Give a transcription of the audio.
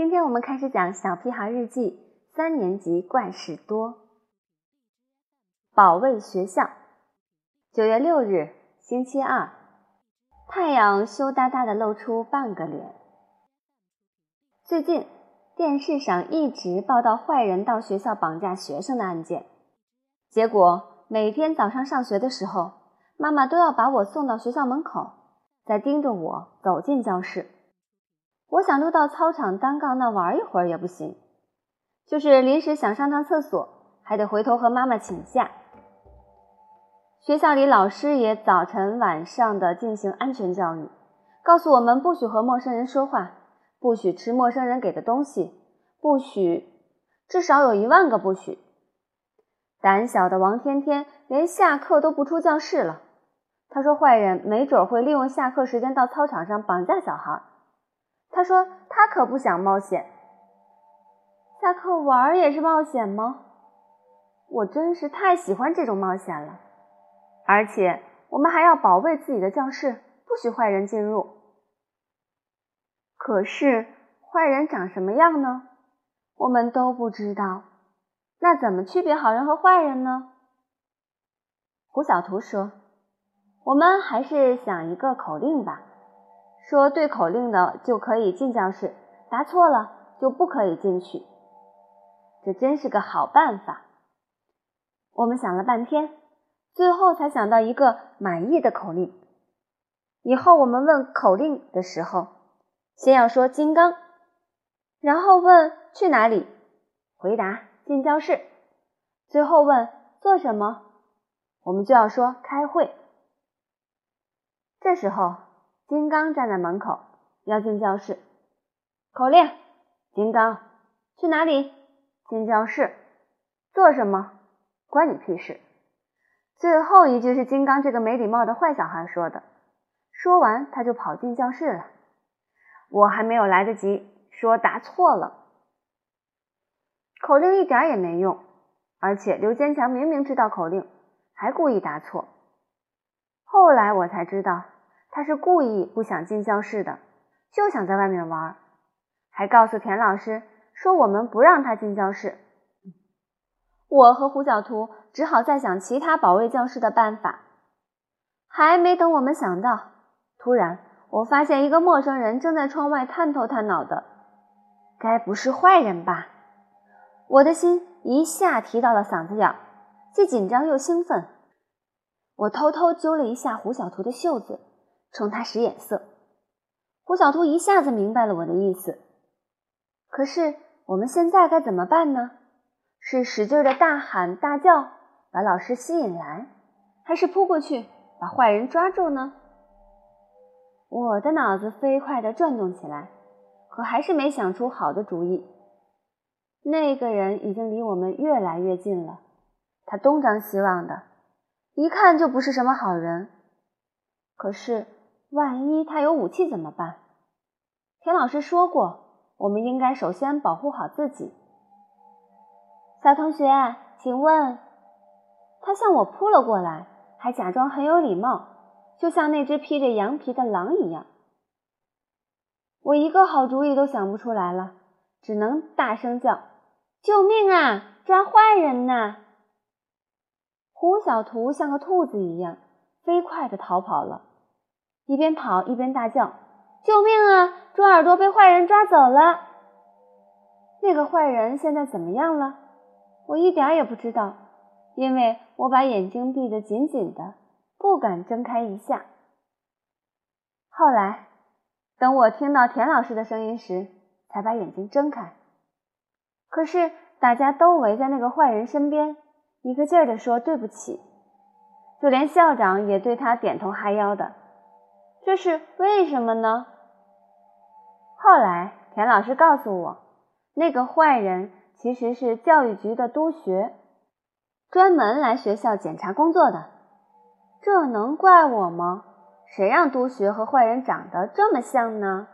今天我们开始讲《小屁孩日记》三年级怪事多。保卫学校。九月六日，星期二，太阳羞答答的露出半个脸。最近电视上一直报道坏人到学校绑架学生的案件，结果每天早上上学的时候，妈妈都要把我送到学校门口，再盯着我走进教室。我想溜到操场单杠那玩一会儿也不行，就是临时想上趟厕所，还得回头和妈妈请假。学校里老师也早晨晚上的进行安全教育，告诉我们不许和陌生人说话，不许吃陌生人给的东西，不许，至少有一万个不许。胆小的王天天连下课都不出教室了，他说坏人没准会利用下课时间到操场上绑架小孩。他说：“他可不想冒险。下课玩也是冒险吗？我真是太喜欢这种冒险了。而且我们还要保卫自己的教室，不许坏人进入。可是坏人长什么样呢？我们都不知道。那怎么区别好人和坏人呢？”胡小图说：“我们还是想一个口令吧。”说对口令的就可以进教室，答错了就不可以进去。这真是个好办法。我们想了半天，最后才想到一个满意的口令。以后我们问口令的时候，先要说“金刚”，然后问去哪里，回答进教室，最后问做什么，我们就要说开会。这时候。金刚站在门口，要进教室。口令：金刚，去哪里？进教室。做什么？关你屁事。最后一句是金刚这个没礼貌的坏小孩说的。说完，他就跑进教室了。我还没有来得及说答错了。口令一点也没用，而且刘坚强明明知道口令，还故意答错。后来我才知道。他是故意不想进教室的，就想在外面玩，还告诉田老师说我们不让他进教室。我和胡小图只好再想其他保卫教室的办法。还没等我们想到，突然我发现一个陌生人正在窗外探头探脑的，该不是坏人吧？我的心一下提到了嗓子眼，既紧张又兴奋。我偷偷揪了一下胡小图的袖子。冲他使眼色，胡小图一下子明白了我的意思。可是我们现在该怎么办呢？是使劲的大喊大叫，把老师吸引来，还是扑过去把坏人抓住呢？我的脑子飞快地转动起来，可还是没想出好的主意。那个人已经离我们越来越近了，他东张西望的，一看就不是什么好人。可是。万一他有武器怎么办？田老师说过，我们应该首先保护好自己。小同学，请问，他向我扑了过来，还假装很有礼貌，就像那只披着羊皮的狼一样。我一个好主意都想不出来了，只能大声叫：“救命啊！抓坏人呐！”胡小图像个兔子一样，飞快地逃跑了。一边跑一边大叫：“救命啊！猪耳朵被坏人抓走了。那个坏人现在怎么样了？我一点也不知道，因为我把眼睛闭得紧紧的，不敢睁开一下。后来，等我听到田老师的声音时，才把眼睛睁开。可是大家都围在那个坏人身边，一个劲儿地说对不起，就连校长也对他点头哈腰的。”这是为什么呢？后来田老师告诉我，那个坏人其实是教育局的督学，专门来学校检查工作的。这能怪我吗？谁让督学和坏人长得这么像呢？